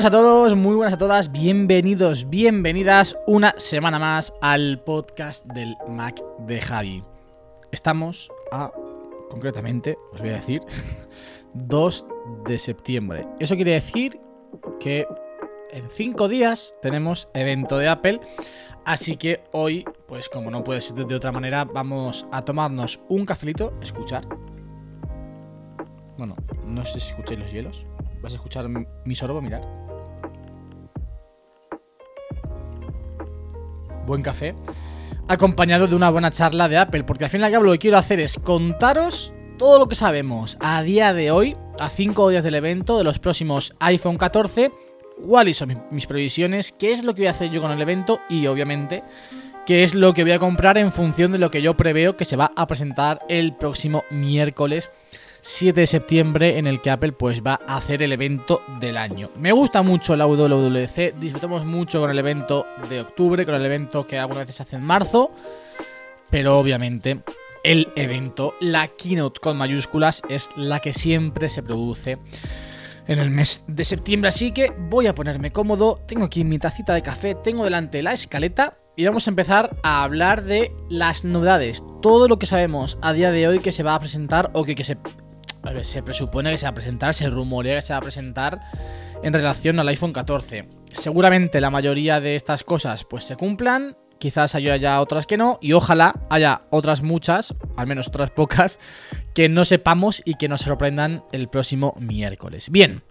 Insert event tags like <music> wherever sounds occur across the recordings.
Buenas a todos, muy buenas a todas, bienvenidos, bienvenidas una semana más al podcast del Mac de Javi. Estamos a, concretamente, os voy a decir, <laughs> 2 de septiembre. Eso quiere decir que en 5 días tenemos evento de Apple. Así que hoy, pues como no puede ser de otra manera, vamos a tomarnos un cafelito, escuchar. Bueno, no sé si escucháis los hielos. ¿Vas a escuchar mi- sorbo? Mirar. Buen café. Acompañado de una buena charla de Apple. Porque al fin y al cabo lo que quiero hacer es contaros todo lo que sabemos a día de hoy, a 5 días del evento, de los próximos iPhone 14. Cuáles son mi- mis previsiones, qué es lo que voy a hacer yo con el evento y obviamente qué es lo que voy a comprar en función de lo que yo preveo que se va a presentar el próximo miércoles 7 de septiembre en el que Apple pues va a hacer el evento del año. Me gusta mucho la WWDC, disfrutamos mucho con el evento de octubre, con el evento que algunas veces se hace en marzo, pero obviamente el evento, la keynote con mayúsculas, es la que siempre se produce en el mes de septiembre. Así que voy a ponerme cómodo, tengo aquí mi tacita de café, tengo delante la escaleta y vamos a empezar a hablar de las novedades, todo lo que sabemos a día de hoy que se va a presentar o que, que se, se presupone que se va a presentar, se rumorea que se va a presentar en relación al iPhone 14. Seguramente la mayoría de estas cosas pues se cumplan, quizás haya ya otras que no y ojalá haya otras muchas, al menos otras pocas, que no sepamos y que nos sorprendan el próximo miércoles. Bien,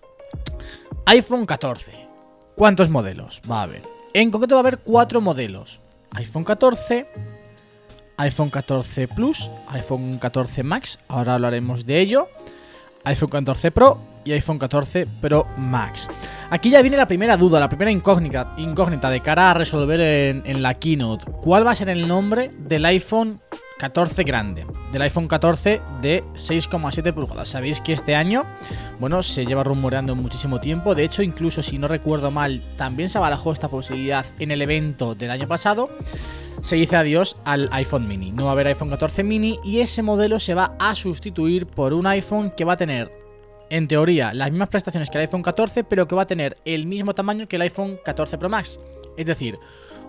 iPhone 14. ¿Cuántos modelos va a haber? En concreto va a haber cuatro modelos. iPhone 14, iPhone 14 Plus, iPhone 14 Max, ahora hablaremos de ello, iPhone 14 Pro y iPhone 14 Pro Max. Aquí ya viene la primera duda, la primera incógnita, incógnita de cara a resolver en, en la keynote. ¿Cuál va a ser el nombre del iPhone 14 grande? Del iPhone 14 de 6,7 pulgadas. Sabéis que este año, bueno, se lleva rumoreando muchísimo tiempo. De hecho, incluso si no recuerdo mal, también se barajó esta posibilidad en el evento del año pasado se dice adiós al iPhone mini. No va a haber iPhone 14 mini y ese modelo se va a sustituir por un iPhone que va a tener, en teoría, las mismas prestaciones que el iPhone 14, pero que va a tener el mismo tamaño que el iPhone 14 Pro Max. Es decir,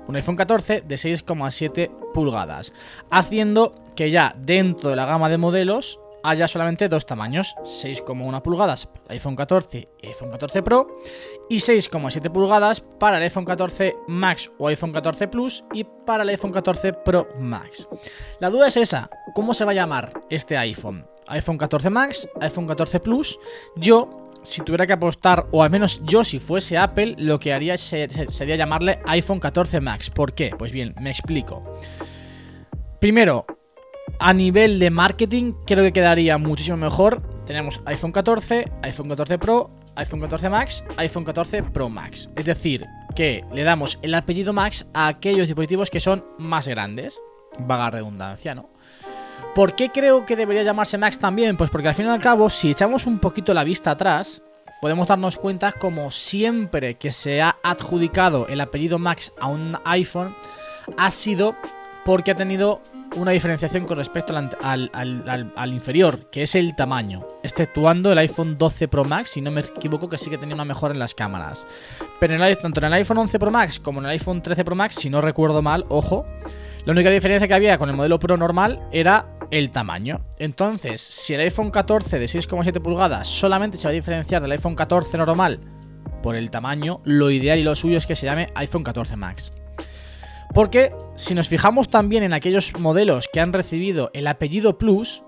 un iPhone 14 de 6,7 pulgadas, haciendo que ya dentro de la gama de modelos haya solamente dos tamaños, 6,1 pulgadas para el iPhone 14 y iPhone 14 Pro y 6,7 pulgadas para el iPhone 14 Max o iPhone 14 Plus y para el iPhone 14 Pro Max. La duda es esa, ¿cómo se va a llamar este iPhone? iPhone 14 Max, iPhone 14 Plus. Yo, si tuviera que apostar, o al menos yo si fuese Apple, lo que haría se- se- sería llamarle iPhone 14 Max. ¿Por qué? Pues bien, me explico. Primero, a nivel de marketing, creo que quedaría muchísimo mejor. Tenemos iPhone 14, iPhone 14 Pro, iPhone 14 Max, iPhone 14 Pro Max. Es decir, que le damos el apellido Max a aquellos dispositivos que son más grandes. Vaga redundancia, ¿no? ¿Por qué creo que debería llamarse Max también? Pues porque al fin y al cabo, si echamos un poquito la vista atrás, podemos darnos cuenta como siempre que se ha adjudicado el apellido Max a un iPhone, ha sido porque ha tenido una diferenciación con respecto al, inferior, que es el tamaño, exceptuando el iPhone 12 Pro Max, si no me equivoco, que sí que tenía una mejora en las cámaras. Pero en tanto en el iPhone 11 Pro Max como en el iPhone 13 Pro Max, si no recuerdo mal, ojo, la única diferencia que había con el modelo Pro normal era el tamaño. Entonces, si el iPhone 14 de 6,7 pulgadas solamente se va a diferenciar del iPhone 14 normal por el tamaño, lo ideal y lo suyo es que se llame iPhone 14 Max. Porque si nos fijamos también en aquellos modelos que han recibido el apellido Plus,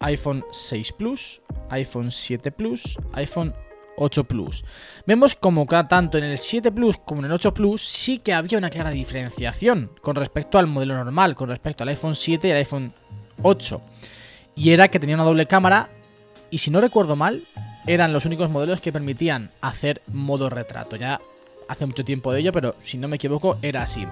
iPhone 6 Plus, iPhone 7 Plus, iPhone 8 Plus. Vemos como tanto en el 7 Plus como en el 8 Plus sí que había una clara diferenciación con respecto al modelo normal, con respecto al iPhone 7 y al iPhone 8. Y era que tenía una doble cámara y si no recuerdo mal, eran los únicos modelos que permitían hacer modo retrato. Ya hace mucho tiempo de ello, pero si no me equivoco, era así.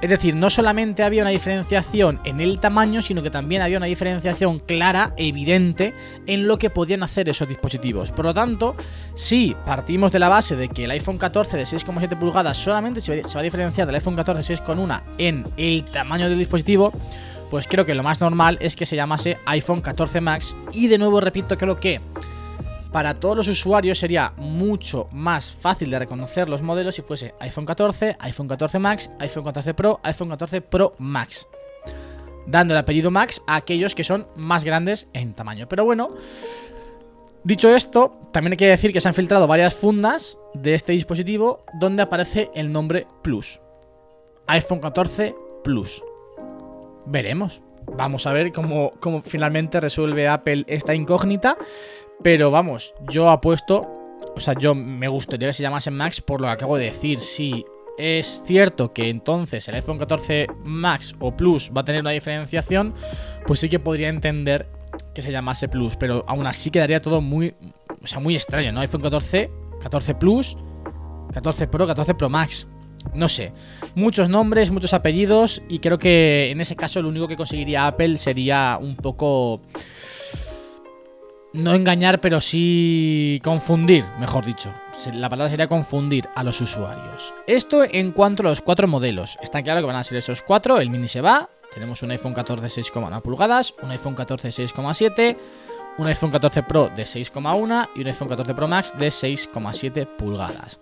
Es decir, no solamente había una diferenciación en el tamaño, sino que también había una diferenciación clara, evidente, en lo que podían hacer esos dispositivos. Por lo tanto, si partimos de la base de que el iPhone 14 de 6,7 pulgadas solamente se va a diferenciar del iPhone 14 de 6,1 en el tamaño del dispositivo, pues creo que lo más normal es que se llamase iPhone 14 Max. Y de nuevo repito, creo que para todos los usuarios sería mucho más fácil de reconocer los modelos si fuese iPhone 14, iPhone 14 Max, iPhone 14 Pro, iPhone 14 Pro Max. Dando el apellido Max a aquellos que son más grandes en tamaño. Pero bueno, dicho esto, también hay que decir que se han filtrado varias fundas de este dispositivo donde aparece el nombre Plus. iPhone 14 Plus. Veremos. Vamos a ver cómo, cómo finalmente resuelve Apple esta incógnita. Pero vamos, yo apuesto. O sea, yo me gustaría que se llamase Max por lo que acabo de decir. Si es cierto que entonces el iPhone 14 Max o Plus va a tener una diferenciación, pues sí que podría entender que se llamase Plus. Pero aún así quedaría todo muy. O sea, muy extraño, ¿no? iPhone 14, 14 Plus, 14 Pro, 14 Pro Max. No sé. Muchos nombres, muchos apellidos. Y creo que en ese caso lo único que conseguiría Apple sería un poco. No engañar, pero sí confundir, mejor dicho. La palabra sería confundir a los usuarios. Esto en cuanto a los cuatro modelos. Está claro que van a ser esos cuatro. El mini se va. Tenemos un iPhone 14 6,1 pulgadas, un iPhone 14 6,7, un iPhone 14 Pro de 6,1 y un iPhone 14 Pro Max de 6,7 pulgadas.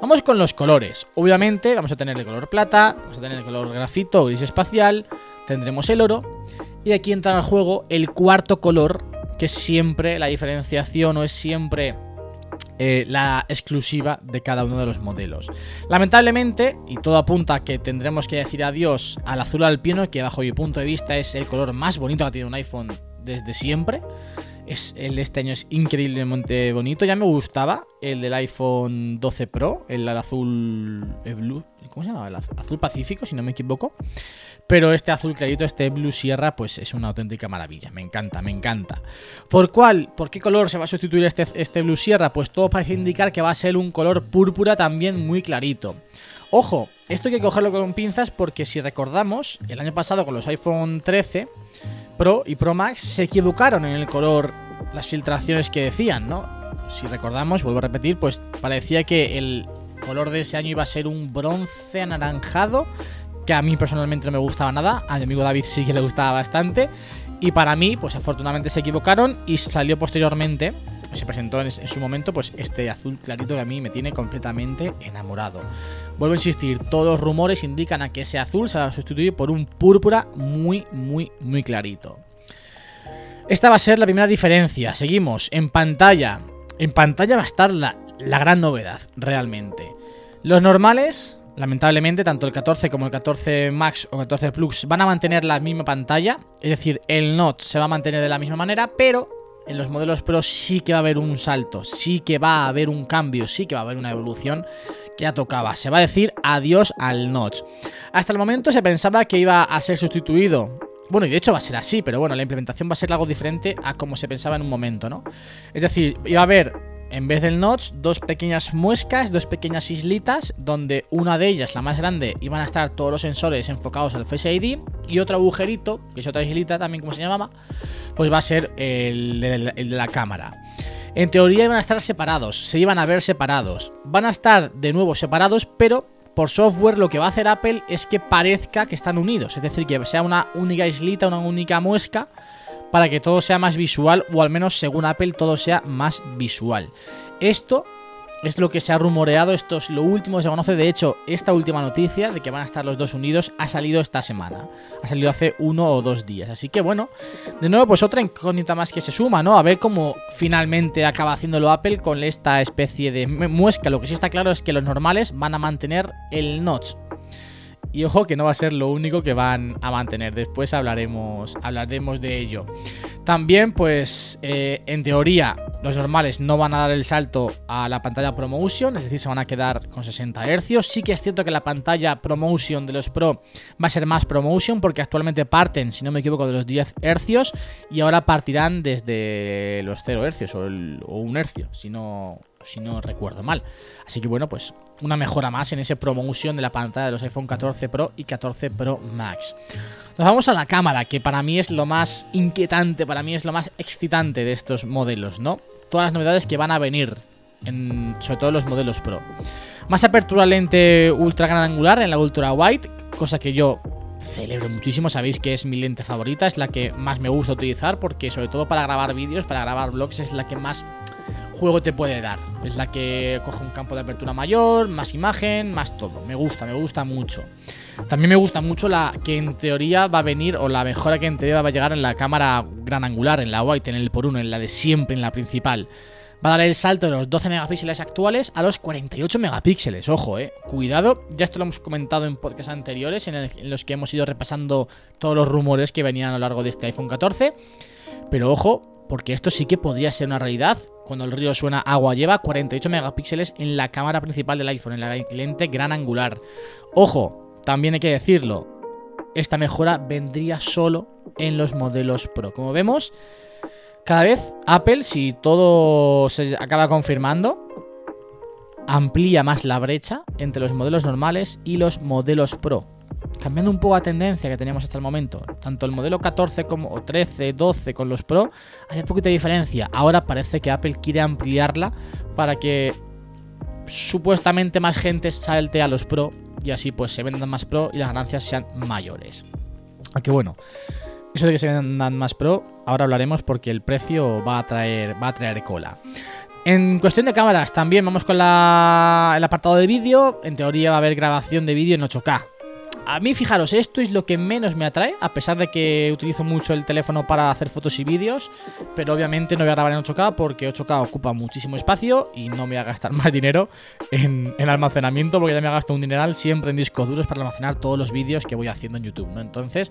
Vamos con los colores. Obviamente vamos a tener el color plata, vamos a tener el color grafito gris espacial, tendremos el oro y aquí entra al juego el cuarto color que es siempre la diferenciación o es siempre eh, la exclusiva de cada uno de los modelos. Lamentablemente, y todo apunta a que tendremos que decir adiós al azul alpino, que bajo mi punto de vista es el color más bonito que ha tenido un iPhone desde siempre. Es, el de este año es increíblemente bonito. Ya me gustaba el del iPhone 12 Pro, el, azul. el blue. ¿Cómo se llama? El az- azul pacífico, si no me equivoco. Pero este azul clarito, este Blue Sierra, pues es una auténtica maravilla. Me encanta, me encanta. ¿Por cuál? ¿Por qué color se va a sustituir este, este Blue Sierra? Pues todo parece indicar que va a ser un color púrpura también muy clarito. Ojo, esto hay que cogerlo con pinzas porque si recordamos, el año pasado con los iPhone 13 Pro y Pro Max se equivocaron en el color, las filtraciones que decían, ¿no? Si recordamos, vuelvo a repetir, pues parecía que el color de ese año iba a ser un bronce anaranjado, que a mí personalmente no me gustaba nada, a mi amigo David sí que le gustaba bastante, y para mí, pues afortunadamente se equivocaron y salió posteriormente, se presentó en, su momento, pues este azul clarito que a mí me tiene completamente enamorado. Vuelvo a insistir, todos los rumores indican a que ese azul se va a sustituir por un púrpura muy, muy, muy clarito. Esta va a ser la primera diferencia. Seguimos en pantalla. En pantalla va a estar la, la gran novedad, realmente. Los normales, lamentablemente, tanto el 14 como el 14 Max o 14 Plus van a mantener la misma pantalla. Es decir, el notch se va a mantener de la misma manera, pero en los modelos Pro sí que va a haber un salto, sí que va a haber un cambio, sí que va a haber una evolución ya tocaba. Se va a decir adiós al notch. Hasta el momento se pensaba que iba a ser sustituido. Bueno, y de hecho va a ser así, pero bueno, la implementación va a ser algo diferente a como se pensaba en un momento, ¿no? Es decir, iba a haber, en vez del notch, dos pequeñas muescas, dos pequeñas islitas, donde una de ellas, la más grande, iban a estar todos los sensores enfocados al Face ID, y otro agujerito, que es otra islita también, como se llamaba, pues va a ser el de la, el de la cámara. En teoría iban a estar separados, se iban a ver separados. Van a estar de nuevo separados, pero por software lo que va a hacer Apple es que parezca que están unidos, es decir, que sea una única islita, una única muesca, para que todo sea más visual, o al menos según Apple todo sea más visual. Esto es lo que se ha rumoreado, esto es lo último que se conoce. De hecho, esta última noticia de que van a estar los dos unidos ha salido esta semana. Ha salido hace uno o dos días. Así que bueno, de nuevo, pues otra incógnita más que se suma, ¿no? A ver cómo finalmente acaba haciéndolo Apple con esta especie de mu- muesca. Lo que sí está claro es que los normales van a mantener el notch. Y ojo que no va a ser lo único que van a mantener. Después hablaremos, hablaremos de ello. También, pues, eh, en teoría, los normales no van a dar el salto a la pantalla ProMotion, es decir, se van a quedar con 60 Hz. Sí que es cierto que la pantalla ProMotion de los Pro va a ser más ProMotion porque actualmente parten, si no me equivoco, de los 10 Hz y ahora partirán desde los 0 Hz o, el, o 1 Hz, si no, si no recuerdo mal. Así que bueno, pues una mejora más en ese ProMotion de la pantalla de los iPhone 14 Pro y 14 Pro Max. Nos vamos a la cámara, que para mí es lo más inquietante, para mí es lo más excitante de estos modelos, ¿no? Todas las novedades que van a venir, en, sobre todo los modelos Pro. Más apertura lente ultra gran angular en la ultra wide, cosa que yo celebro muchísimo, sabéis que es mi lente favorita, es la que más me gusta utilizar porque sobre todo para grabar vídeos, para grabar vlogs es la que más juego te puede dar. Es la que coge un campo de apertura mayor, más imagen, más todo. Me gusta, me gusta mucho. También me gusta mucho la que en teoría va a venir, o la mejora que en teoría va a llegar en la cámara gran angular, en la white, en el por uno, en la de siempre, en la principal. Va a dar el salto de los 12 megapíxeles actuales a los 48 megapíxeles. Ojo, eh. Cuidado. Ya esto lo hemos comentado en podcasts anteriores, en, los que hemos ido repasando todos los rumores que venían a lo largo de este iPhone 14. Pero ojo, porque esto sí que podría ser una realidad. Cuando el río suena, agua lleva 48 megapíxeles en la cámara principal del iPhone, en la lente gran angular. Ojo, también hay que decirlo, esta mejora vendría solo en los modelos Pro. Como vemos, cada vez Apple, si todo se acaba confirmando, amplía más la brecha entre los modelos normales y los modelos Pro. Cambiando un poco la tendencia que teníamos hasta el momento, tanto el modelo 14 como o 13, 12 con los Pro, hay poquita diferencia. Ahora parece que Apple quiere ampliarla para que supuestamente más gente salte a los Pro y así pues se vendan más Pro y las ganancias sean mayores. Aunque bueno, eso de que se vendan más Pro, ahora hablaremos porque el precio va a traer, va a traer cola. En cuestión de cámaras, también vamos con el apartado de vídeo. En teoría va a haber grabación de vídeo en 8K. A mí, fijaros, esto es lo que menos me atrae, a pesar de que utilizo mucho el teléfono para hacer fotos y vídeos, pero obviamente no voy a grabar en 8K porque 8K ocupa muchísimo espacio y no me voy a gastar <laughs> más dinero en, en almacenamiento porque ya me gasto un dineral siempre en discos duros para almacenar todos los vídeos que voy haciendo en YouTube, ¿no? Entonces,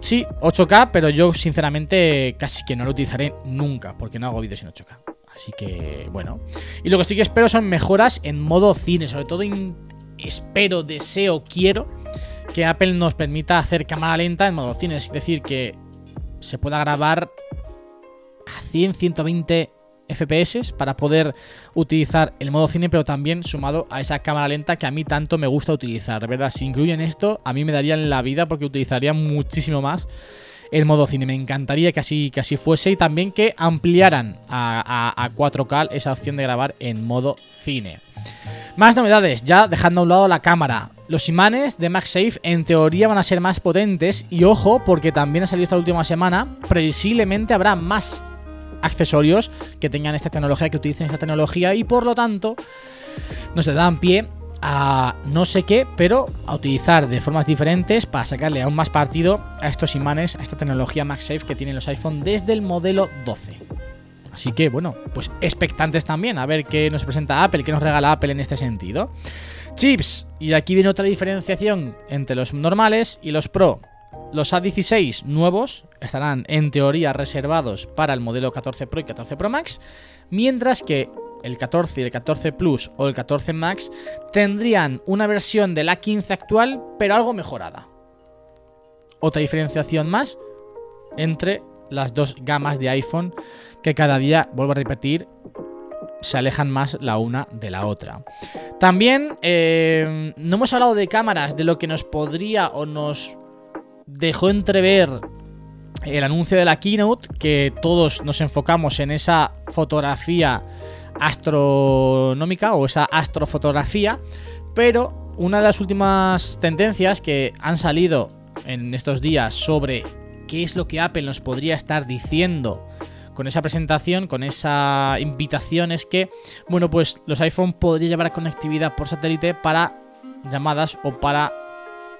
sí, 8K, pero yo sinceramente casi que no lo utilizaré nunca porque no hago vídeos en 8K. Así que, bueno. Y lo que sí que espero son mejoras en modo cine, sobre todo in- espero, deseo, quiero que Apple nos permita hacer cámara lenta en modo cine, es decir, que se pueda grabar a 100, 120 FPS para poder utilizar el modo cine, pero también sumado a esa cámara lenta que a mí tanto me gusta utilizar. Verdad, si incluyen esto, a mí me darían la vida porque utilizaría muchísimo más el modo cine. Me encantaría que así, que así fuese y también que ampliaran a, a- a 4K esa opción de grabar en modo cine. Más novedades, ya dejando a un lado la cámara. Los imanes de MagSafe en teoría van a ser más potentes y ojo porque también ha salido esta última semana, previsiblemente habrá más accesorios que tengan esta tecnología, que utilicen esta tecnología y por lo tanto nos dan pie a no sé qué, pero a utilizar de formas diferentes para sacarle aún más partido a estos imanes, a esta tecnología MagSafe que tienen los iPhone desde el modelo 12. Así que bueno, pues expectantes también a ver qué nos presenta Apple, qué nos regala Apple en este sentido. Chips, y aquí viene otra diferenciación entre los normales y los Pro. Los A16 nuevos estarán en teoría reservados para el modelo 14 Pro y 14 Pro Max, mientras que el 14 y el 14 Plus o el 14 Max tendrían una versión del A15 actual, pero algo mejorada. Otra diferenciación más entre las dos gamas de iPhone que cada día, vuelvo a repetir, se alejan más la una de la otra. También eh, no hemos hablado de cámaras, de lo que nos podría o nos dejó entrever el anuncio de la keynote, que todos nos enfocamos en esa fotografía astronómica o esa astrofotografía, pero una de las últimas tendencias que han salido en estos días sobre qué es lo que Apple nos podría estar diciendo con esa presentación, con esa invitación, es que, bueno, pues los iPhone podrían llevar conectividad por satélite para llamadas o para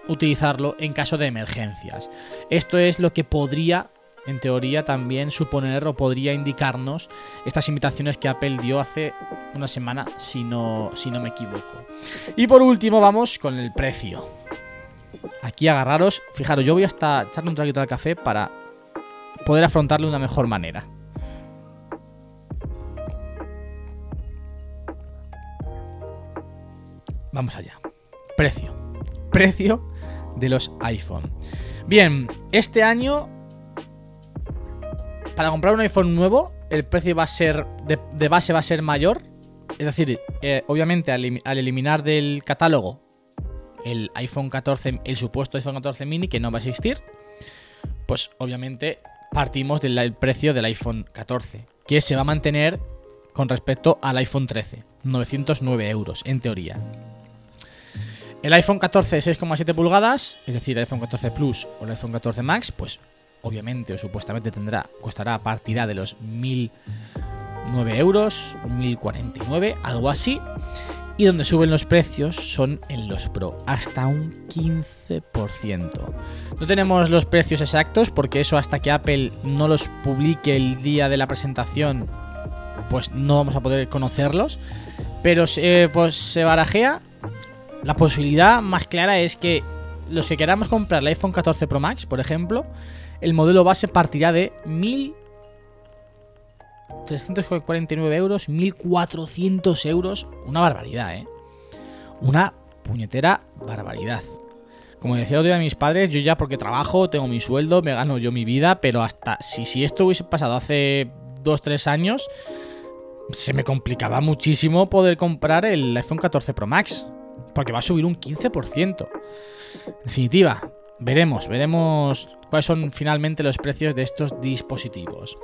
utilizarlo en caso de emergencias. Esto es lo que podría, en teoría, también suponer o podría indicarnos estas invitaciones que Apple dio hace una semana, si no, si no me equivoco. Y por último, vamos con el precio. Aquí agarraros, fijaros, yo voy hasta echarle un traguito al café para poder afrontarlo de una mejor manera. Vamos allá. Precio. Precio de los iPhone. Bien, este año para comprar un iPhone nuevo el precio va a ser de, base va a ser mayor. Es decir, eh, obviamente al, al eliminar del catálogo el iPhone 14, el supuesto iPhone 14 mini que no va a existir, pues obviamente partimos del el precio del iPhone 14, que se va a mantener con respecto al iPhone 13, 909 euros en teoría. El iPhone 14 de 6,7 pulgadas, es decir, el iPhone 14 Plus o el iPhone 14 Max, pues obviamente o supuestamente tendrá, costará, partirá de los 1009 euros, 1049, algo así. Y donde suben los precios son en los Pro, hasta un 15%. No tenemos los precios exactos porque eso hasta que Apple no los publique el día de la presentación, pues no vamos a poder conocerlos. Pero pues se barajea. La posibilidad más clara es que los que queramos comprar el iPhone 14 Pro Max, por ejemplo, el modelo base partirá de 1.349 euros, 1.400 euros. Una barbaridad, ¿eh? Una puñetera barbaridad. Como decía el otro día mis padres, yo ya porque trabajo, tengo mi sueldo, me gano yo mi vida, pero hasta si, si esto hubiese pasado hace 2-3 años, se me complicaba muchísimo poder comprar el iPhone 14 Pro Max. Porque va a subir un 15%. En definitiva, veremos, veremos cuáles son finalmente los precios de estos dispositivos.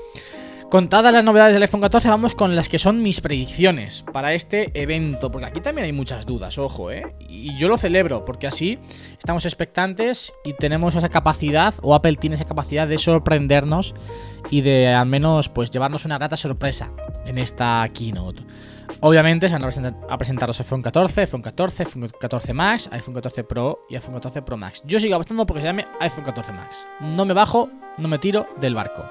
Contadas las novedades del iPhone 14, vamos con las que son mis predicciones para este evento, porque aquí también hay muchas dudas, ojo, ¿eh? Y yo lo celebro, porque así estamos expectantes y tenemos esa capacidad, o Apple tiene esa capacidad de sorprendernos y de al menos pues llevarnos una grata sorpresa en esta keynote. Obviamente se van a presentar, a presentar los iPhone 14, iPhone 14, iPhone 14 Max, iPhone 14 Pro y iPhone 14 Pro Max. Yo sigo apostando porque se llame iPhone 14 Max. No me bajo, no me tiro del barco.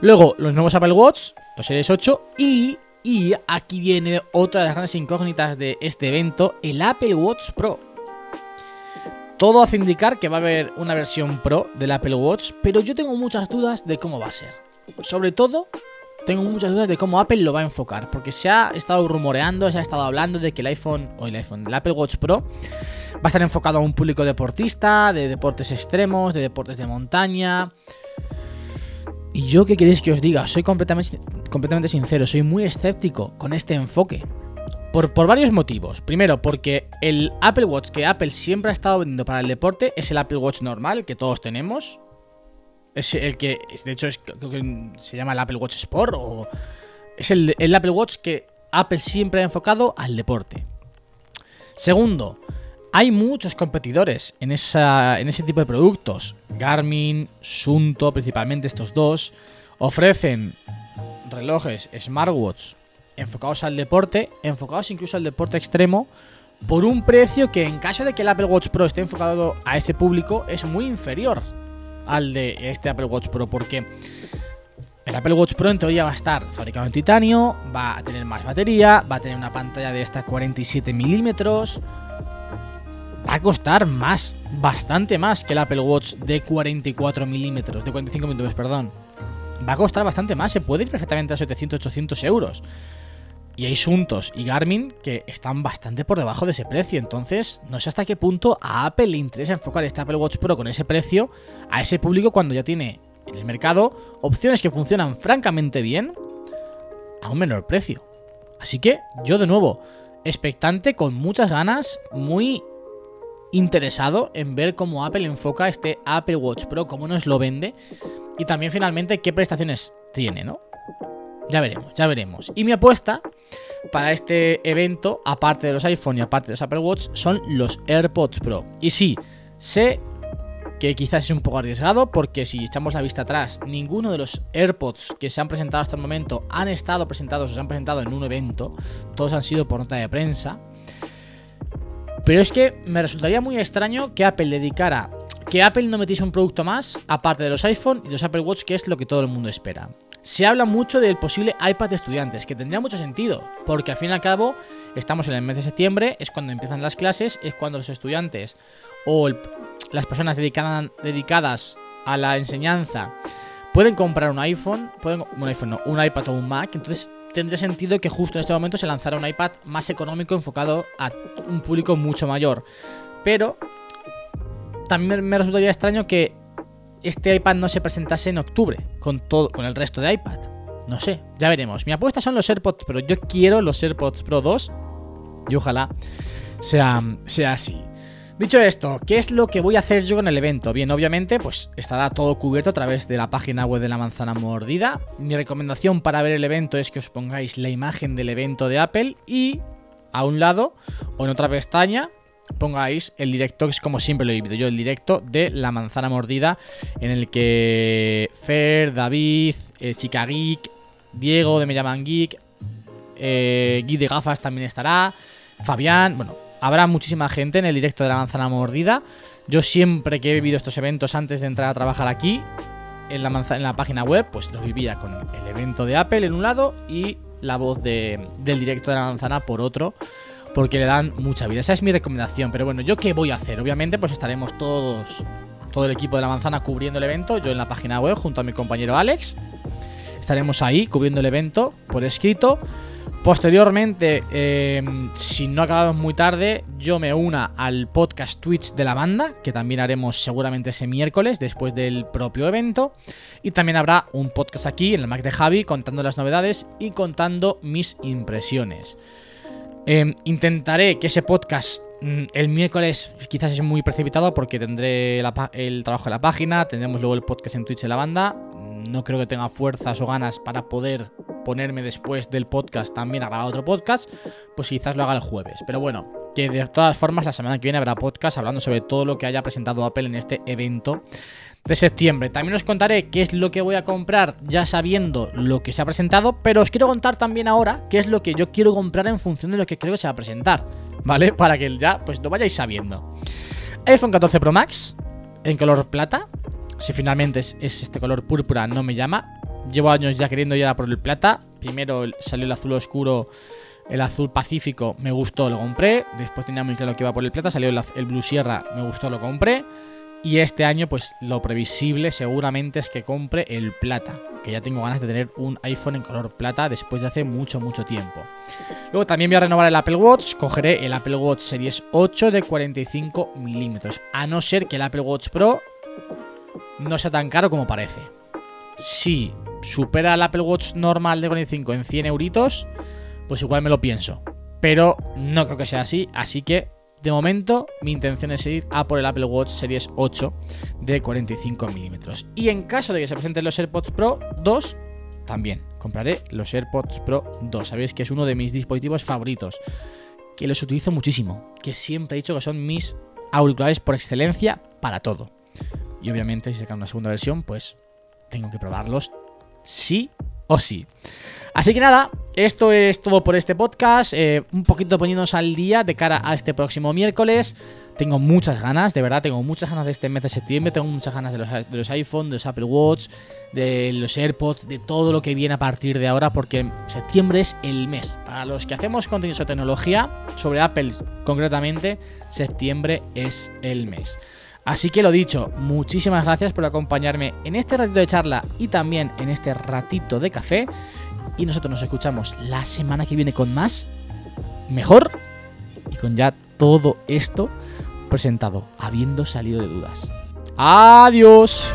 Luego, los nuevos Apple Watch, los Series 8 y, y aquí viene otra de las grandes incógnitas de este evento, el Apple Watch Pro. Todo hace indicar que va a haber una versión Pro del Apple Watch, pero yo tengo muchas dudas de cómo va a ser. Sobre todo, tengo muchas dudas de cómo Apple lo va a enfocar, porque se ha estado rumoreando, se ha estado hablando de que el iPhone o el iPhone, el Apple Watch Pro va a estar enfocado a un público deportista, de deportes extremos, de deportes de montaña. Y yo, ¿qué queréis que os diga? Soy completamente, completamente sincero, soy muy escéptico con este enfoque. Por, por varios motivos. Primero, porque el Apple Watch que Apple siempre ha estado vendiendo para el deporte es el Apple Watch normal que todos tenemos. Es el que, de hecho, es, creo que se llama el Apple Watch Sport o... Es el, el Apple Watch que Apple siempre ha enfocado al deporte. Segundo, hay muchos competidores en, esa, en ese tipo de productos. Garmin, Sunto, principalmente estos dos, ofrecen relojes, smartwatch enfocados al deporte, enfocados incluso al deporte extremo, por un precio que en caso de que el Apple Watch Pro esté enfocado a ese público es muy inferior al de este Apple Watch Pro, porque el Apple Watch Pro en teoría va a estar fabricado en titanio, va a tener más batería, va a tener una pantalla de hasta 47 milímetros, va a costar más, bastante más que el Apple Watch de 44 milímetros, de 45 milímetros, perdón. Va a costar bastante más, se puede ir perfectamente a 700-800 euros. Y hay Suntos y Garmin que están bastante por debajo de ese precio. Entonces, no sé hasta qué punto a Apple le interesa enfocar este Apple Watch Pro con ese precio a ese público cuando ya tiene en el mercado opciones que funcionan francamente bien a un menor precio. Así que yo de nuevo, expectante con muchas ganas, muy interesado en ver cómo Apple enfoca este Apple Watch Pro, cómo nos lo vende y también finalmente qué prestaciones tiene, ¿no? Ya veremos, ya veremos. Y mi apuesta para este evento, aparte de los iPhone y aparte de los Apple Watch, son los AirPods Pro. Y sí, sé que quizás es un poco arriesgado porque si echamos la vista atrás, ninguno de los AirPods que se han presentado hasta el momento han estado presentados o se han presentado en un evento, todos han sido por nota de prensa. Pero es que me resultaría muy extraño que Apple dedicara, que Apple no metiese un producto más aparte de los iPhone y los Apple Watch, que es lo que todo el mundo espera. Se habla mucho del posible iPad de estudiantes, que tendría mucho sentido, porque al fin y al cabo estamos en el mes de septiembre, es cuando empiezan las clases, es cuando los estudiantes o las personas dedicadas, dedicadas a la enseñanza pueden comprar un iPhone, pueden, un iPhone no, un iPad o un Mac, entonces tendría sentido que justo en este momento se lanzara un iPad más económico enfocado a un público mucho mayor. Pero también me resultaría extraño que este iPad no se presentase en octubre con todo con el resto de iPad. No sé, ya veremos. Mi apuesta son los AirPods Pro. Yo quiero los AirPods Pro 2 y ojalá sea, sea así. Dicho esto, ¿qué es lo que voy a hacer yo con el evento? Bien, obviamente, pues estará todo cubierto a través de la página web de la manzana mordida. Mi recomendación para ver el evento es que os pongáis la imagen del evento de Apple y a un lado o en otra pestaña pongáis el directo, que es como siempre lo he vivido yo, el directo de la manzana mordida, en el que Fer, David, eh, Chica Geek, Diego de Me Llaman Geek, eh, Guy de Gafas también estará, Fabián, bueno, habrá muchísima gente en el directo de la manzana mordida. Yo siempre que he vivido estos eventos antes de entrar a trabajar aquí, en la, manza- en la página web, pues los vivía con el evento de Apple en un lado y la voz de- del directo de la manzana por otro, porque le dan mucha vida. Esa es mi recomendación. Pero bueno, ¿yo qué voy a hacer? Obviamente, pues estaremos todos, todo el equipo de la manzana cubriendo el evento, yo en la página web junto a mi compañero Alex. Estaremos ahí cubriendo el evento por escrito. Posteriormente, eh, si no acabamos muy tarde, yo me una al podcast Twitch de la banda, que también haremos seguramente ese miércoles, después del propio evento. Y también habrá un podcast aquí en el Mac de Javi contando las novedades y contando mis impresiones. Eh, intentaré que ese podcast mm, el miércoles quizás es muy precipitado porque tendré el trabajo en la página, tendremos luego el podcast en Twitch de la banda. No creo que tenga fuerzas o ganas para poder ponerme después del podcast también a grabar otro podcast, pues quizás lo haga el jueves. Pero bueno, que de todas formas la semana que viene habrá podcast hablando sobre todo lo que haya presentado Apple en este evento de septiembre. También os contaré qué es lo que voy a comprar ya sabiendo lo que se ha presentado, pero os quiero contar también ahora qué es lo que yo quiero comprar en función de lo que creo que se va a presentar, ¿vale? <laughs> Para que ya pues lo vayáis sabiendo. iPhone 14 Pro Max en color plata. Si finalmente es, es este color púrpura no me llama. Llevo años ya queriendo ir a por el plata. Primero salió el azul oscuro, el azul pacífico, me gustó, lo compré. Después tenía muy claro que iba por el plata. Salió el blue sierra, me gustó, lo compré. Y este año, pues lo previsible seguramente es que compre el plata. Que ya tengo ganas de tener un iPhone en color plata después de hace mucho, mucho tiempo. Luego también voy a renovar el Apple Watch. Cogeré el Apple Watch Series 8 de 45 milímetros. A no ser que el Apple Watch Pro no sea tan caro como parece. Si supera el Apple Watch normal de 45 en 100 euritos, pues igual me lo pienso. Pero no creo que sea así, así que de momento mi intención es ir a por el Apple Watch Series 8 de 45 milímetros. Y en caso de que se presenten los AirPods Pro 2, también compraré los AirPods Pro 2. Sabéis que es uno de mis dispositivos favoritos, que los utilizo muchísimo, que siempre he dicho que son mis auriculares por excelencia para todo. Y obviamente si sacan una segunda versión, pues tengo que probarlos sí o sí. Así que nada, esto es todo por este podcast. eh, un poquito poniéndonos al día de cara a este próximo miércoles. Tengo muchas ganas, de verdad, tengo muchas ganas de este mes de septiembre. Tengo muchas ganas de los, de iPhone, de los Apple Watch, de los AirPods, de todo lo que viene a partir de ahora, porque septiembre es el mes. Para los que hacemos contenido sobre tecnología, sobre Apple concretamente, septiembre es el mes. Así que lo dicho, muchísimas gracias por acompañarme en este ratito de charla y también en este ratito de café. Y nosotros nos escuchamos la semana que viene con más, mejor y con ya todo esto presentado, habiendo salido de dudas. Adiós.